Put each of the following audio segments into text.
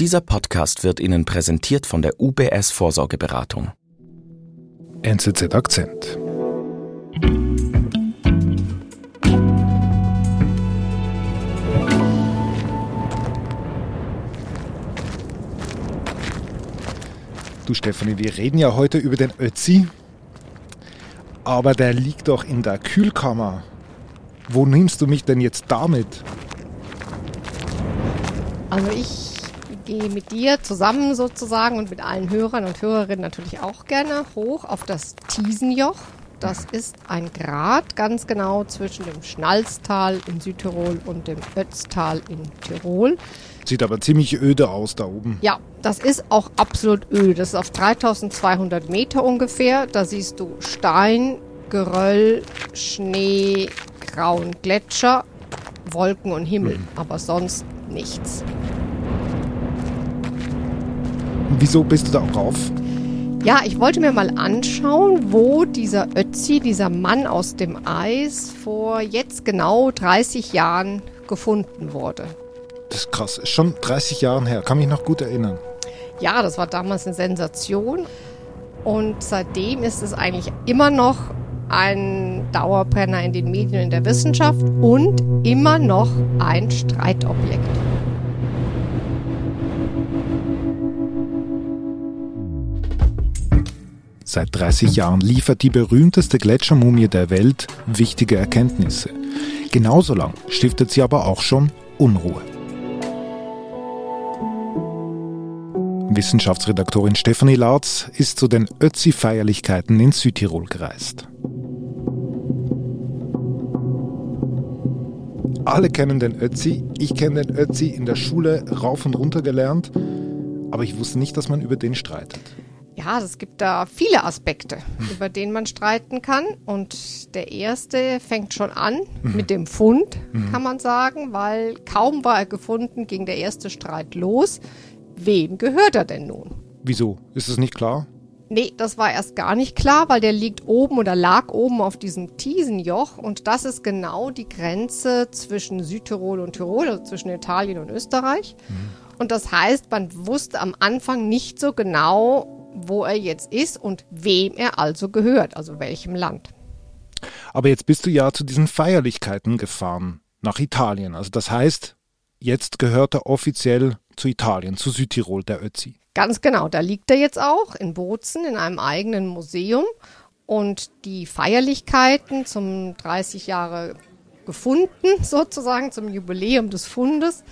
Dieser Podcast wird Ihnen präsentiert von der UBS Vorsorgeberatung. NZZ Akzent. Du Stefanie, wir reden ja heute über den Ötzi, aber der liegt doch in der Kühlkammer. Wo nimmst du mich denn jetzt damit? Also ich gehe mit dir zusammen sozusagen und mit allen Hörern und Hörerinnen natürlich auch gerne hoch auf das Tiesenjoch. Das ist ein Grat ganz genau zwischen dem Schnalztal in Südtirol und dem Ötztal in Tirol. Sieht aber ziemlich öde aus da oben. Ja, das ist auch absolut öde. Das ist auf 3200 Meter ungefähr. Da siehst du Stein, Geröll, Schnee, grauen Gletscher, Wolken und Himmel, mhm. aber sonst nichts. Wieso bist du da auch rauf? Ja, ich wollte mir mal anschauen, wo dieser Ötzi, dieser Mann aus dem Eis, vor jetzt genau 30 Jahren gefunden wurde. Das ist krass, ist schon 30 Jahre her, kann mich noch gut erinnern. Ja, das war damals eine Sensation. Und seitdem ist es eigentlich immer noch ein Dauerbrenner in den Medien und in der Wissenschaft und immer noch ein Streitobjekt. Seit 30 Jahren liefert die berühmteste Gletschermumie der Welt wichtige Erkenntnisse. Genauso lang stiftet sie aber auch schon Unruhe. Wissenschaftsredaktorin Stefanie Larz ist zu den Ötzi-Feierlichkeiten in Südtirol gereist. Alle kennen den Ötzi. Ich kenne den Ötzi in der Schule rauf und runter gelernt, aber ich wusste nicht, dass man über den streitet. Ja, es gibt da viele Aspekte, hm. über denen man streiten kann. Und der erste fängt schon an mhm. mit dem Fund, mhm. kann man sagen, weil kaum war er gefunden, ging der erste Streit los. Wem gehört er denn nun? Wieso? Ist es nicht klar? Nee, das war erst gar nicht klar, weil der liegt oben oder lag oben auf diesem Tiesenjoch und das ist genau die Grenze zwischen Südtirol und Tirol, also zwischen Italien und Österreich. Mhm. Und das heißt, man wusste am Anfang nicht so genau, wo er jetzt ist und wem er also gehört, also welchem Land. Aber jetzt bist du ja zu diesen Feierlichkeiten gefahren, nach Italien. Also das heißt, jetzt gehört er offiziell zu Italien, zu Südtirol, der Ötzi. Ganz genau, da liegt er jetzt auch in Bozen in einem eigenen Museum. Und die Feierlichkeiten zum 30 Jahre gefunden, sozusagen zum Jubiläum des Fundes,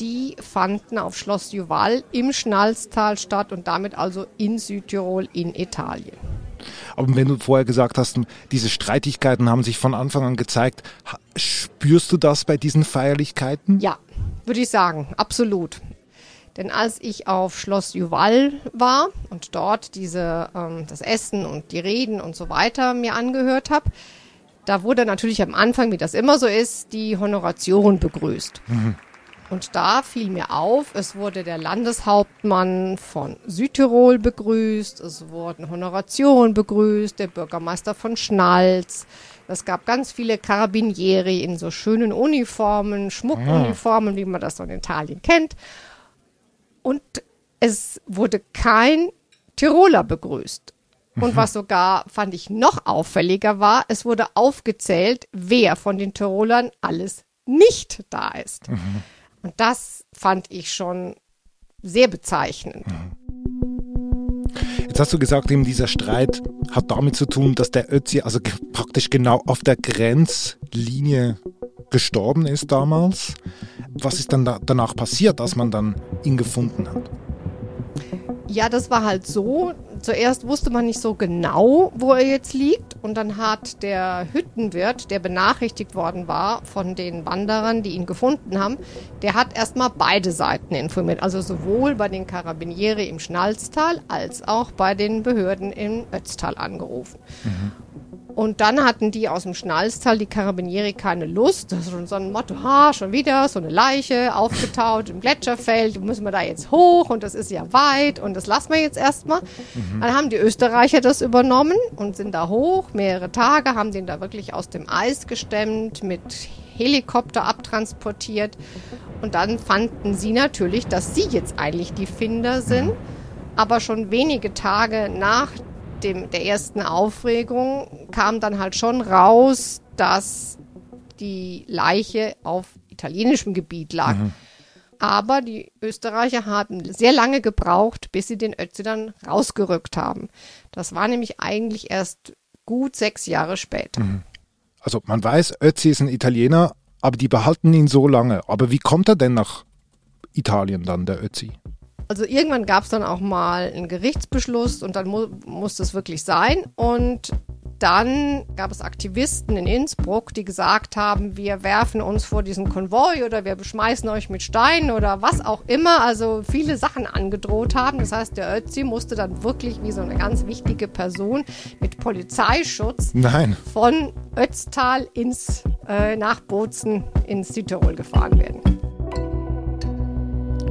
die fanden auf Schloss Juval im Schnalztal statt und damit also in Südtirol in Italien. Aber wenn du vorher gesagt hast, diese Streitigkeiten haben sich von Anfang an gezeigt, spürst du das bei diesen Feierlichkeiten? Ja, würde ich sagen, absolut. Denn als ich auf Schloss Juval war und dort diese, ähm, das Essen und die Reden und so weiter mir angehört habe, da wurde natürlich am Anfang, wie das immer so ist, die Honoration begrüßt. Mhm. Und da fiel mir auf, es wurde der Landeshauptmann von Südtirol begrüßt, es wurden Honorationen begrüßt, der Bürgermeister von Schnalz. Es gab ganz viele Carabinieri in so schönen Uniformen, Schmuckuniformen, wie man das so in Italien kennt. Und es wurde kein Tiroler begrüßt. Und mhm. was sogar, fand ich, noch auffälliger war, es wurde aufgezählt, wer von den Tirolern alles nicht da ist. Mhm. Und das fand ich schon sehr bezeichnend. Jetzt hast du gesagt, eben dieser Streit hat damit zu tun, dass der Ötzi also praktisch genau auf der Grenzlinie gestorben ist damals. Was ist dann da danach passiert, dass man dann ihn gefunden hat? Ja, das war halt so. Zuerst wusste man nicht so genau, wo er jetzt liegt. Und dann hat der Hüttenwirt, der benachrichtigt worden war von den Wanderern, die ihn gefunden haben, der hat erstmal beide Seiten informiert. Also sowohl bei den Karabinieri im Schnalztal als auch bei den Behörden im Ötztal angerufen. Mhm. Und dann hatten die aus dem Schnalztal, die Karabinieri, keine Lust. Das ist schon so ein Motto, ha, schon wieder so eine Leiche aufgetaut im Gletscherfeld, müssen wir da jetzt hoch und das ist ja weit und das lassen wir jetzt erstmal. Mhm. Dann haben die Österreicher das übernommen und sind da hoch, mehrere Tage, haben den da wirklich aus dem Eis gestemmt mit Helikopter abtransportiert. Und dann fanden sie natürlich, dass sie jetzt eigentlich die Finder sind. Aber schon wenige Tage nach dem, der ersten Aufregung kam dann halt schon raus, dass die Leiche auf italienischem Gebiet lag. Mhm. Aber die Österreicher haben sehr lange gebraucht, bis sie den Ötzi dann rausgerückt haben. Das war nämlich eigentlich erst gut sechs Jahre später. Mhm. Also man weiß, Ötzi ist ein Italiener, aber die behalten ihn so lange. Aber wie kommt er denn nach Italien dann, der Ötzi? Also irgendwann gab es dann auch mal einen Gerichtsbeschluss und dann mu muss das wirklich sein. Und dann gab es Aktivisten in Innsbruck, die gesagt haben, wir werfen uns vor diesen Konvoi oder wir beschmeißen euch mit Steinen oder was auch immer. Also viele Sachen angedroht haben. Das heißt, der Ötzi musste dann wirklich wie so eine ganz wichtige Person mit Polizeischutz Nein. von Ötztal ins, äh, nach Bozen ins Südtirol gefahren werden.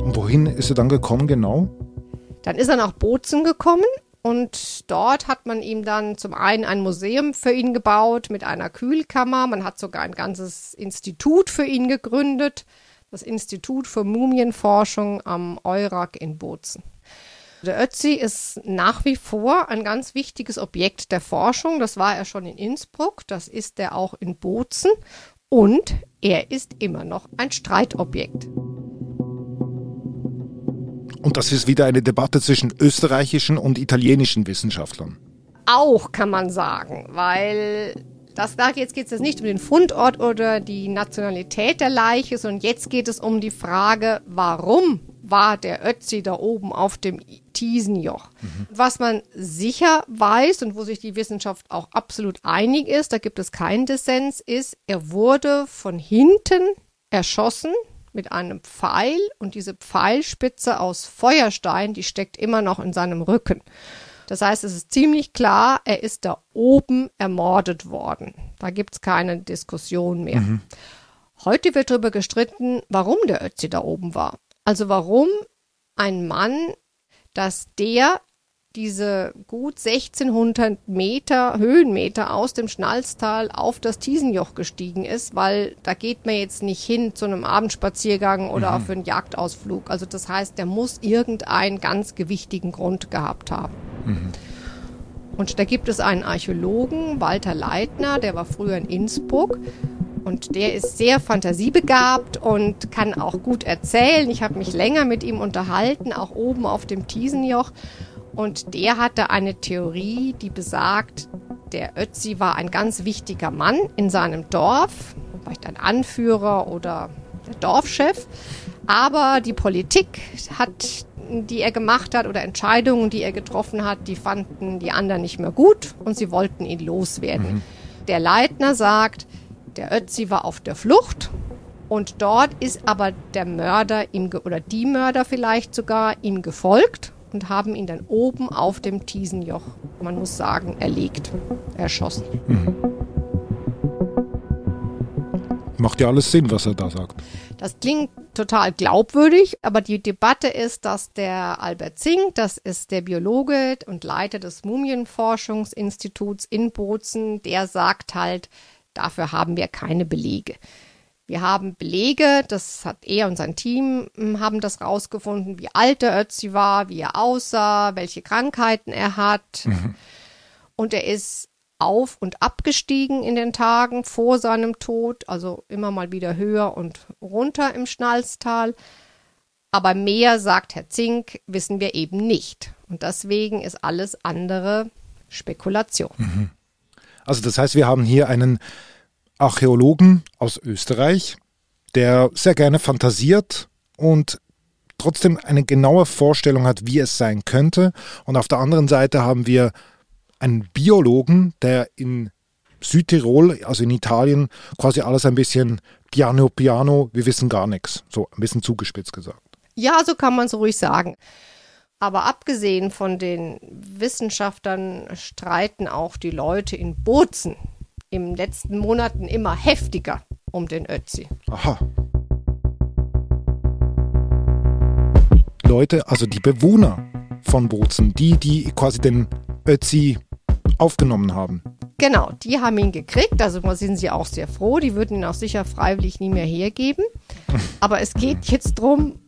Und wohin ist er dann gekommen genau? Dann ist er nach Bozen gekommen und dort hat man ihm dann zum einen ein Museum für ihn gebaut mit einer Kühlkammer. Man hat sogar ein ganzes Institut für ihn gegründet. Das Institut für Mumienforschung am Eurak in Bozen. Der Ötzi ist nach wie vor ein ganz wichtiges Objekt der Forschung. Das war er schon in Innsbruck, das ist er auch in Bozen und er ist immer noch ein Streitobjekt. Und das ist wieder eine Debatte zwischen österreichischen und italienischen Wissenschaftlern. Auch kann man sagen, weil das, da jetzt geht es nicht um den Fundort oder die Nationalität der Leiche, sondern jetzt geht es um die Frage, warum war der Ötzi da oben auf dem Tiesenjoch? Mhm. Was man sicher weiß und wo sich die Wissenschaft auch absolut einig ist, da gibt es keinen Dissens, ist, er wurde von hinten erschossen mit einem Pfeil und diese Pfeilspitze aus Feuerstein, die steckt immer noch in seinem Rücken. Das heißt, es ist ziemlich klar, er ist da oben ermordet worden. Da gibt es keine Diskussion mehr. Mhm. Heute wird darüber gestritten, warum der Ötzi da oben war. Also warum ein Mann, dass der diese gut 1600 Meter Höhenmeter aus dem Schnalztal auf das Tiesenjoch gestiegen ist, weil da geht man jetzt nicht hin zu einem Abendspaziergang oder mhm. auf einen Jagdausflug. Also das heißt, der muss irgendeinen ganz gewichtigen Grund gehabt haben. Mhm. Und da gibt es einen Archäologen, Walter Leitner, der war früher in Innsbruck. Und der ist sehr fantasiebegabt und kann auch gut erzählen. Ich habe mich länger mit ihm unterhalten, auch oben auf dem Tiesenjoch. Und der hatte eine Theorie, die besagt, der Ötzi war ein ganz wichtiger Mann in seinem Dorf, vielleicht ein Anführer oder der Dorfchef. Aber die Politik hat, die er gemacht hat oder Entscheidungen, die er getroffen hat, die fanden die anderen nicht mehr gut und sie wollten ihn loswerden. Mhm. Der Leitner sagt, der Ötzi war auf der Flucht und dort ist aber der Mörder ihm oder die Mörder vielleicht sogar ihm gefolgt und haben ihn dann oben auf dem Tiesenjoch, man muss sagen, erlegt, erschossen. Mhm. Macht ja alles Sinn, was er da sagt. Das klingt total glaubwürdig, aber die Debatte ist, dass der Albert Zink, das ist der Biologe und Leiter des Mumienforschungsinstituts in Bozen, der sagt halt, dafür haben wir keine Belege. Wir haben Belege, das hat er und sein Team hm, haben das rausgefunden, wie alt der Ötzi war, wie er aussah, welche Krankheiten er hat. Mhm. Und er ist auf und abgestiegen in den Tagen vor seinem Tod, also immer mal wieder höher und runter im Schnalztal. Aber mehr, sagt Herr Zink, wissen wir eben nicht. Und deswegen ist alles andere Spekulation. Mhm. Also das heißt, wir haben hier einen Archäologen aus Österreich, der sehr gerne fantasiert und trotzdem eine genaue Vorstellung hat, wie es sein könnte. Und auf der anderen Seite haben wir einen Biologen, der in Südtirol, also in Italien, quasi alles ein bisschen piano piano, wir wissen gar nichts. So ein bisschen zugespitzt gesagt. Ja, so kann man es ruhig sagen. Aber abgesehen von den Wissenschaftlern streiten auch die Leute in Bozen in den letzten Monaten immer heftiger um den Ötzi. Aha. Leute, also die Bewohner von Bozen, die, die quasi den Ötzi aufgenommen haben. Genau, die haben ihn gekriegt. Also sind sie auch sehr froh. Die würden ihn auch sicher freiwillig nie mehr hergeben. Aber es geht jetzt drum,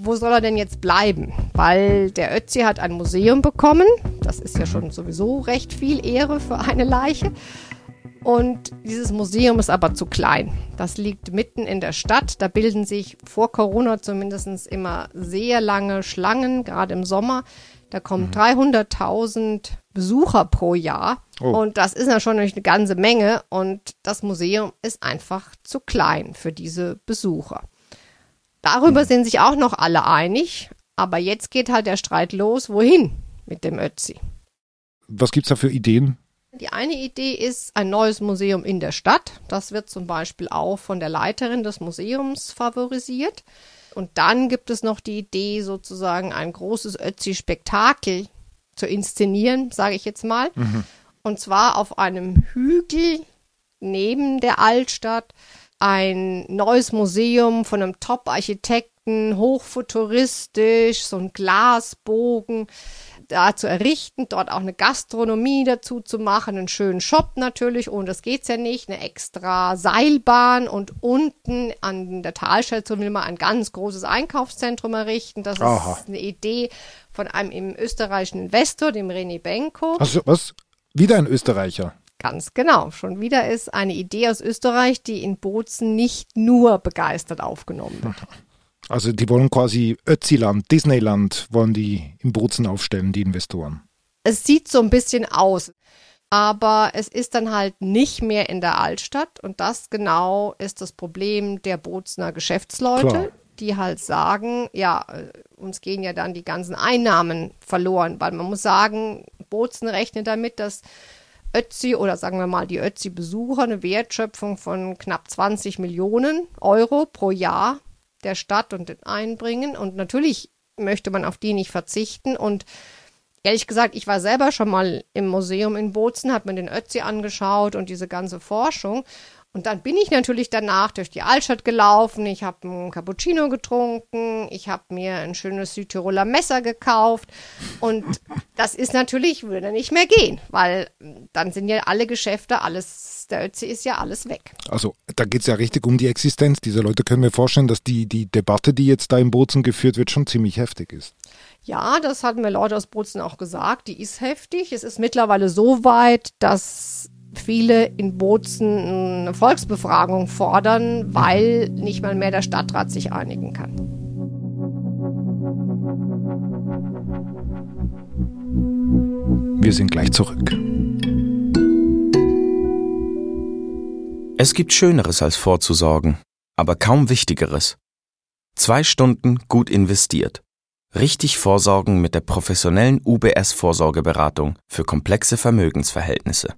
wo soll er denn jetzt bleiben? Weil der Ötzi hat ein Museum bekommen. Das ist ja schon sowieso recht viel Ehre für eine Leiche. Und dieses Museum ist aber zu klein. Das liegt mitten in der Stadt. Da bilden sich vor Corona zumindest immer sehr lange Schlangen, gerade im Sommer. Da kommen mhm. 300.000 Besucher pro Jahr. Oh. Und das ist ja schon eine ganze Menge. Und das Museum ist einfach zu klein für diese Besucher. Darüber mhm. sind sich auch noch alle einig. Aber jetzt geht halt der Streit los. Wohin mit dem Ötzi? Was gibt es da für Ideen? Die eine Idee ist ein neues Museum in der Stadt. Das wird zum Beispiel auch von der Leiterin des Museums favorisiert. Und dann gibt es noch die Idee, sozusagen ein großes Ötzi-Spektakel zu inszenieren, sage ich jetzt mal. Mhm. Und zwar auf einem Hügel neben der Altstadt ein neues Museum von einem Top-Architekten, hochfuturistisch, so ein Glasbogen da zu errichten, dort auch eine Gastronomie dazu zu machen, einen schönen Shop natürlich, und das geht's ja nicht, eine extra Seilbahn und unten an der Talstation will man ein ganz großes Einkaufszentrum errichten. Das Aha. ist eine Idee von einem österreichischen Investor, dem René Benko. Also was? Wieder ein Österreicher? Ganz genau. Schon wieder ist eine Idee aus Österreich, die in Bozen nicht nur begeistert aufgenommen wird. Also die wollen quasi Ötziland, Disneyland wollen die in Bozen aufstellen, die Investoren. Es sieht so ein bisschen aus, aber es ist dann halt nicht mehr in der Altstadt und das genau ist das Problem der Bozener Geschäftsleute, Klar. die halt sagen, ja, äh, uns gehen ja dann die ganzen Einnahmen verloren, weil man muss sagen, Bozen rechnet damit, dass Ötzi oder sagen wir mal die Ötzi-Besucher eine Wertschöpfung von knapp 20 Millionen Euro pro Jahr der Stadt und den einbringen. Und natürlich möchte man auf die nicht verzichten. Und ehrlich gesagt, ich war selber schon mal im Museum in Bozen, habe mir den Ötzi angeschaut und diese ganze Forschung. Und dann bin ich natürlich danach durch die Altstadt gelaufen. Ich habe einen Cappuccino getrunken. Ich habe mir ein schönes Südtiroler Messer gekauft. Und das ist natürlich, würde nicht mehr gehen, weil dann sind ja alle Geschäfte, alles, der Ötzi ist ja alles weg. Also da geht es ja richtig um die Existenz dieser Leute. Können wir vorstellen, dass die, die Debatte, die jetzt da in Bozen geführt wird, schon ziemlich heftig ist. Ja, das hatten mir Leute aus Bozen auch gesagt. Die ist heftig. Es ist mittlerweile so weit, dass viele in Bozen eine Volksbefragung fordern, weil nicht mal mehr der Stadtrat sich einigen kann. Wir sind gleich zurück. Es gibt Schöneres als vorzusorgen, aber kaum Wichtigeres. Zwei Stunden gut investiert. Richtig vorsorgen mit der professionellen UBS Vorsorgeberatung für komplexe Vermögensverhältnisse.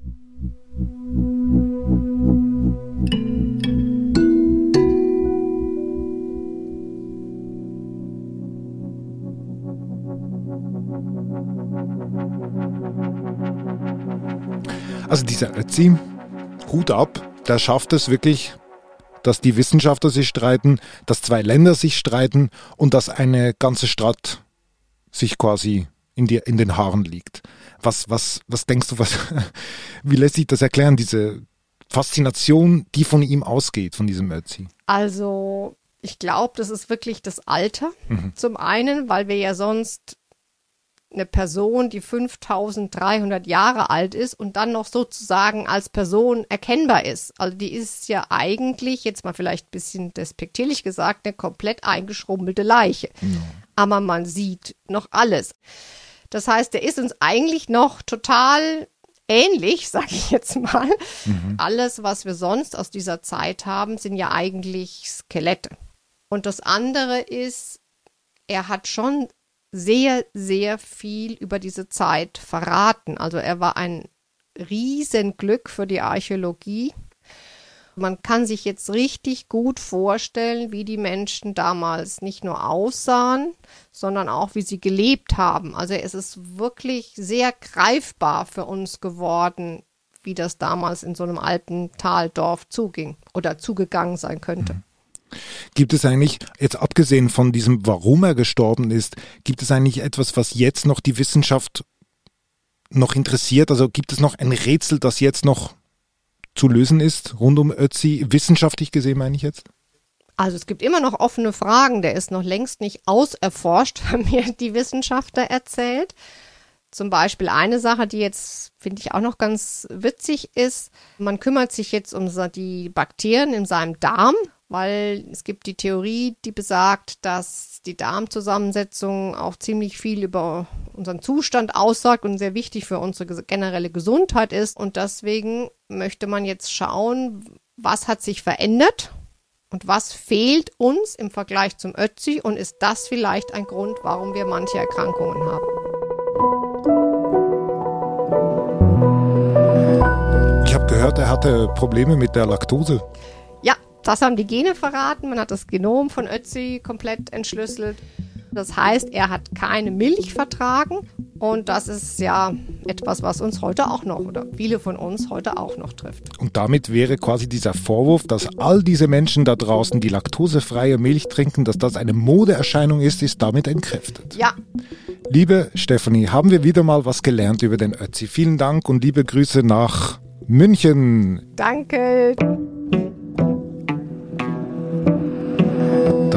Also dieser Ötzi, Hut ab, der schafft es wirklich, dass die Wissenschaftler sich streiten, dass zwei Länder sich streiten und dass eine ganze Stadt sich quasi in, die, in den Haaren liegt. Was, was, was denkst du, was, wie lässt sich das erklären, diese Faszination, die von ihm ausgeht, von diesem Ötzi? Also, ich glaube, das ist wirklich das Alter. Mhm. Zum einen, weil wir ja sonst eine Person, die 5300 Jahre alt ist und dann noch sozusagen als Person erkennbar ist. Also die ist ja eigentlich, jetzt mal vielleicht ein bisschen despektierlich gesagt, eine komplett eingeschrumpelte Leiche. Ja. Aber man sieht noch alles. Das heißt, der ist uns eigentlich noch total ähnlich, sage ich jetzt mal. Mhm. Alles, was wir sonst aus dieser Zeit haben, sind ja eigentlich Skelette. Und das andere ist, er hat schon sehr, sehr viel über diese Zeit verraten. Also er war ein Riesenglück für die Archäologie. Man kann sich jetzt richtig gut vorstellen, wie die Menschen damals nicht nur aussahen, sondern auch wie sie gelebt haben. Also es ist wirklich sehr greifbar für uns geworden, wie das damals in so einem alten Taldorf zuging oder zugegangen sein könnte. Mhm. Gibt es eigentlich, jetzt abgesehen von diesem, warum er gestorben ist, gibt es eigentlich etwas, was jetzt noch die Wissenschaft noch interessiert, also gibt es noch ein Rätsel, das jetzt noch zu lösen ist rund um Ötzi, wissenschaftlich gesehen meine ich jetzt? Also es gibt immer noch offene Fragen, der ist noch längst nicht auserforscht, haben mir die Wissenschaftler erzählt. Zum Beispiel eine Sache, die jetzt, finde ich, auch noch ganz witzig ist. Man kümmert sich jetzt um die Bakterien in seinem Darm, weil es gibt die Theorie, die besagt, dass die Darmzusammensetzung auch ziemlich viel über unseren Zustand aussagt und sehr wichtig für unsere generelle Gesundheit ist. Und deswegen möchte man jetzt schauen, was hat sich verändert und was fehlt uns im Vergleich zum Ötzi und ist das vielleicht ein Grund, warum wir manche Erkrankungen haben? Ich habe gehört, er hatte Probleme mit der Laktose. Das haben die Gene verraten. Man hat das Genom von Ötzi komplett entschlüsselt. Das heißt, er hat keine Milch vertragen und das ist ja etwas, was uns heute auch noch oder viele von uns heute auch noch trifft. Und damit wäre quasi dieser Vorwurf, dass all diese Menschen da draußen die laktosefreie Milch trinken, dass das eine Modeerscheinung ist, ist damit entkräftet. Ja. Liebe Stefanie, haben wir wieder mal was gelernt über den Ötzi. Vielen Dank und liebe Grüße nach München. Danke.